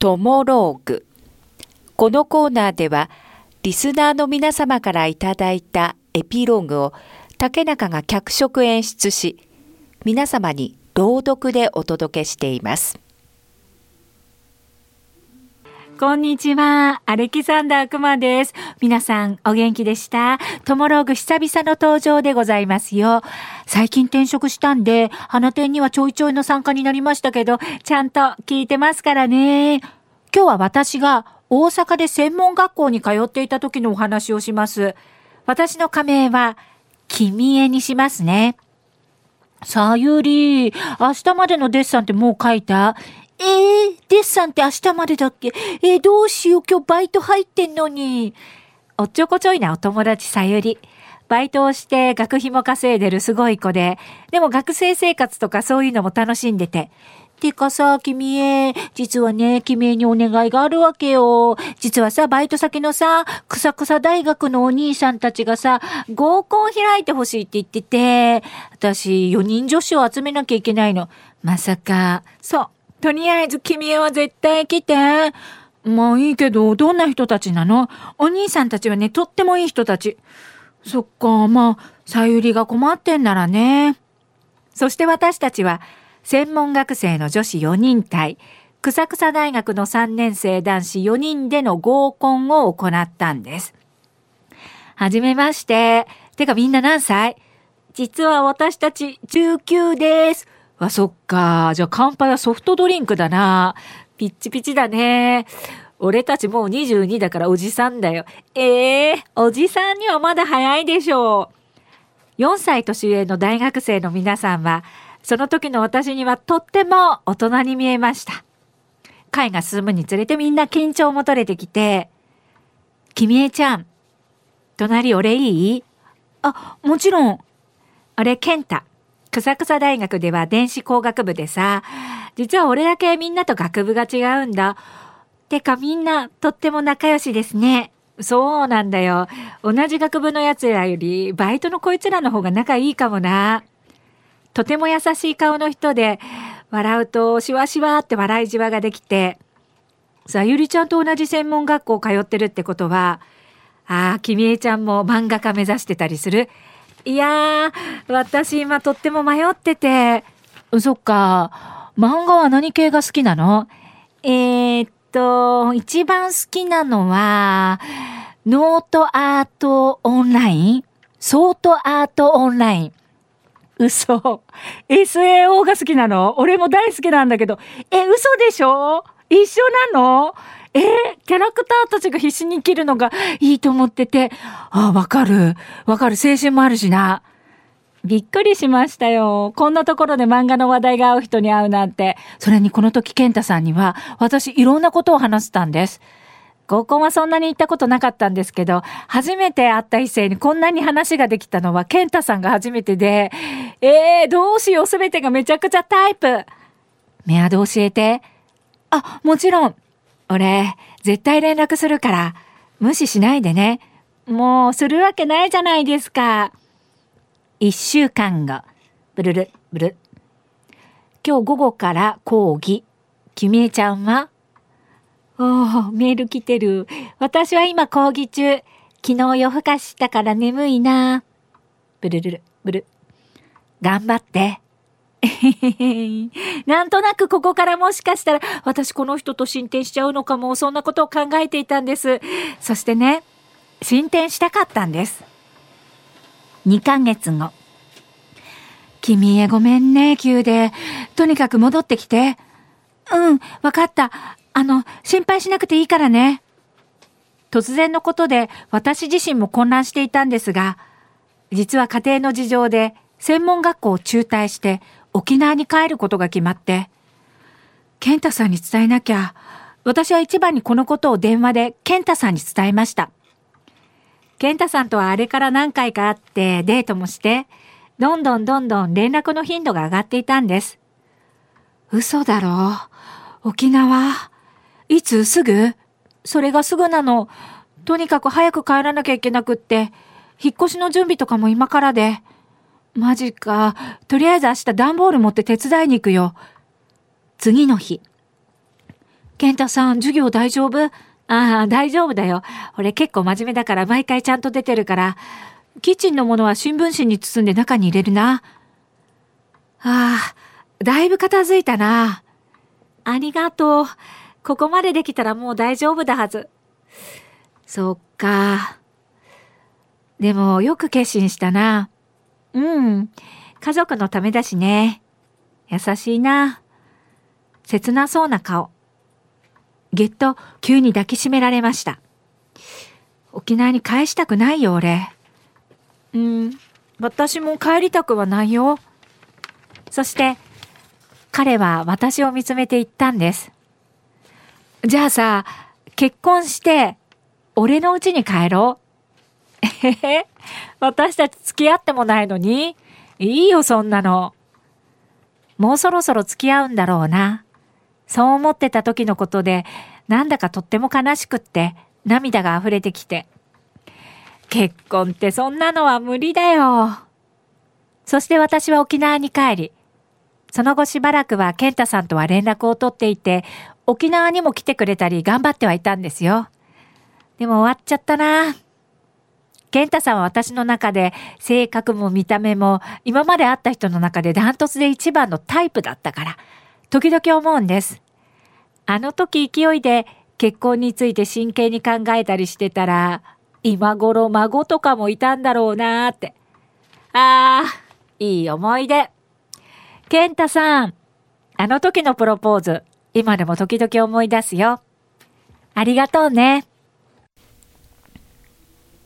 トモローグ。このコーナーでは、リスナーの皆様からいただいたエピローグを竹中が脚色演出し、皆様に朗読でお届けしています。こんにちは。アレキサンダークマです。皆さんお元気でした？トモローグ久々の登場でございますよ。最近転職したんで、花店にはちょいちょいの参加になりましたけど、ちゃんと聞いてますからね。今日は私が大阪で専門学校に通っていた時のお話をします。私の仮名は、君へにしますね。さゆり、明日までのデッサンってもう書いた？えー、デッサンって明日までだっけ？えー、どうしよう、今日バイト入ってんのに。おっちょこちょいなお友達さゆり。バイトをして学費も稼いでるすごい子で、でも学生生活とかそういうのも楽しんでて。てかさ、君へ、実はね、君へにお願いがあるわけよ。実はさ、バイト先のさ、くさくさ大学のお兄さんたちがさ、合コン開いてほしいって言ってて、私、4人女子を集めなきゃいけないの。まさか、そう、とりあえず君は絶対来て。まあいいけど、どんな人たちなの？お兄さんたちはね、とってもいい人たち。そっか、まあ、さゆりが困ってんならね。そして私たちは、専門学生の女子4人対、草草大学の3年生男子4人での合コンを行ったんです。はじめまして。てかみんな何歳？実は私たち19です。あ、そっか。じゃあ乾杯はソフトドリンクだな。ピッチピチだね。俺たちもう22だからおじさんだよ。ええー、おじさんにはまだ早いでしょう。4歳年上の大学生の皆さんは、その時の私にはとっても大人に見えました。会が進むにつれてみんな緊張も取れてきて、君江ちゃん、隣俺いい？あ、もちろん。俺、健太。草草大学では電子工学部でさ、実は俺だけみんなと学部が違うんだ。てかみんなとっても仲良しですね。そうなんだよ。同じ学部の奴らよりバイトのこいつらの方が仲いいかもな。とても優しい顔の人で、笑うとしわしわって笑いじわができて、さゆりちゃんと同じ専門学校通ってるってことは、ああ、君江ちゃんも漫画家目指してたりするいやー、私今とっても迷ってて。そっか。漫画は何系が好きなの？えー、っと、一番好きなのは、ソードアートオンライン？ソードアートオンライン。嘘。SAO が好きなの？俺も大好きなんだけど。え、嘘でしょ？一緒なの？えー、キャラクターたちが必死に生きるのがいいと思ってて、ああ、わかる。わかる。青春もあるしな。びっくりしましたよ。こんなところで漫画の話題が合う人に会うなんて。それにこの時健太さんには、私いろんなことを話したんです。合コンはそんなに行ったことなかったんですけど、初めて会った異性にこんなに話ができたのは健太さんが初めてで、えー、どうしようすべてがめちゃくちゃタイプ。メアド教えて。あ、もちろん。俺、絶対連絡するから、無視しないでね。もう、するわけないじゃないですか。一週間後。ブルル、ブル。今日午後から講義。君江ちゃんはおー、メール来てる。私は今講義中。昨日夜更かしたから眠いな。ブルルル、ブル。頑張って。なんとなくここからもしかしたら私この人と進展しちゃうのかも、そんなことを考えていたんです。そしてね、進展したかったんです。2ヶ月後。君へごめんね、急で。とにかく戻ってきて。うん、わかった。あの、心配しなくていいからね。突然のことで私自身も混乱していたんですが、実は家庭の事情で専門学校を中退して沖縄に帰ることが決まって、健太さんに伝えなきゃ、私は一番にこのことを電話で健太さんに伝えました。健太さんとはあれから何回か会ってデートもして、どんどんどんどん連絡の頻度が上がっていたんです。嘘だろ？う沖縄？いつすぐ？それがすぐなの？とにかく早く帰らなきゃいけなくって、引っ越しの準備とかも今からで。マジか。とりあえず明日段ボール持って手伝いに行くよ。次の日。健太さん、授業大丈夫？ああ、大丈夫だよ。俺結構真面目だから毎回ちゃんと出てるから。キッチンのものは新聞紙に包んで中に入れるな。ああ、だいぶ片付いたな。ありがとう。ここまでできたらもう大丈夫だはず。そっか。でもよく決心したな。うん。家族のためだしね。優しいな。切なそうな顔。げっと急に抱きしめられました。沖縄に返したくないよ、俺。うん、私も帰りたくはないよ。そして、彼は私を見つめて言ったんです。じゃあさ、結婚して、俺の家に帰ろう。えへ、私たち付き合ってもないのにいいよ、そんなの。もうそろそろ付き合うんだろうな。そう思ってた時のことで、なんだかとっても悲しくって、涙が溢れてきて。結婚ってそんなのは無理だよ。そして私は沖縄に帰り、その後しばらくは健太さんとは連絡を取っていて、沖縄にも来てくれたり頑張ってはいたんですよ。でも終わっちゃったな。健太さんは私の中で性格も見た目も今まで会った人の中でダントツで一番のタイプだったから、時々思うんです。あの時勢いで結婚について真剣に考えたりしてたら、今頃孫とかもいたんだろうなーって。ああ、いい思い出。健太さん、あの時のプロポーズ、今でも時々思い出すよ。ありがとうね。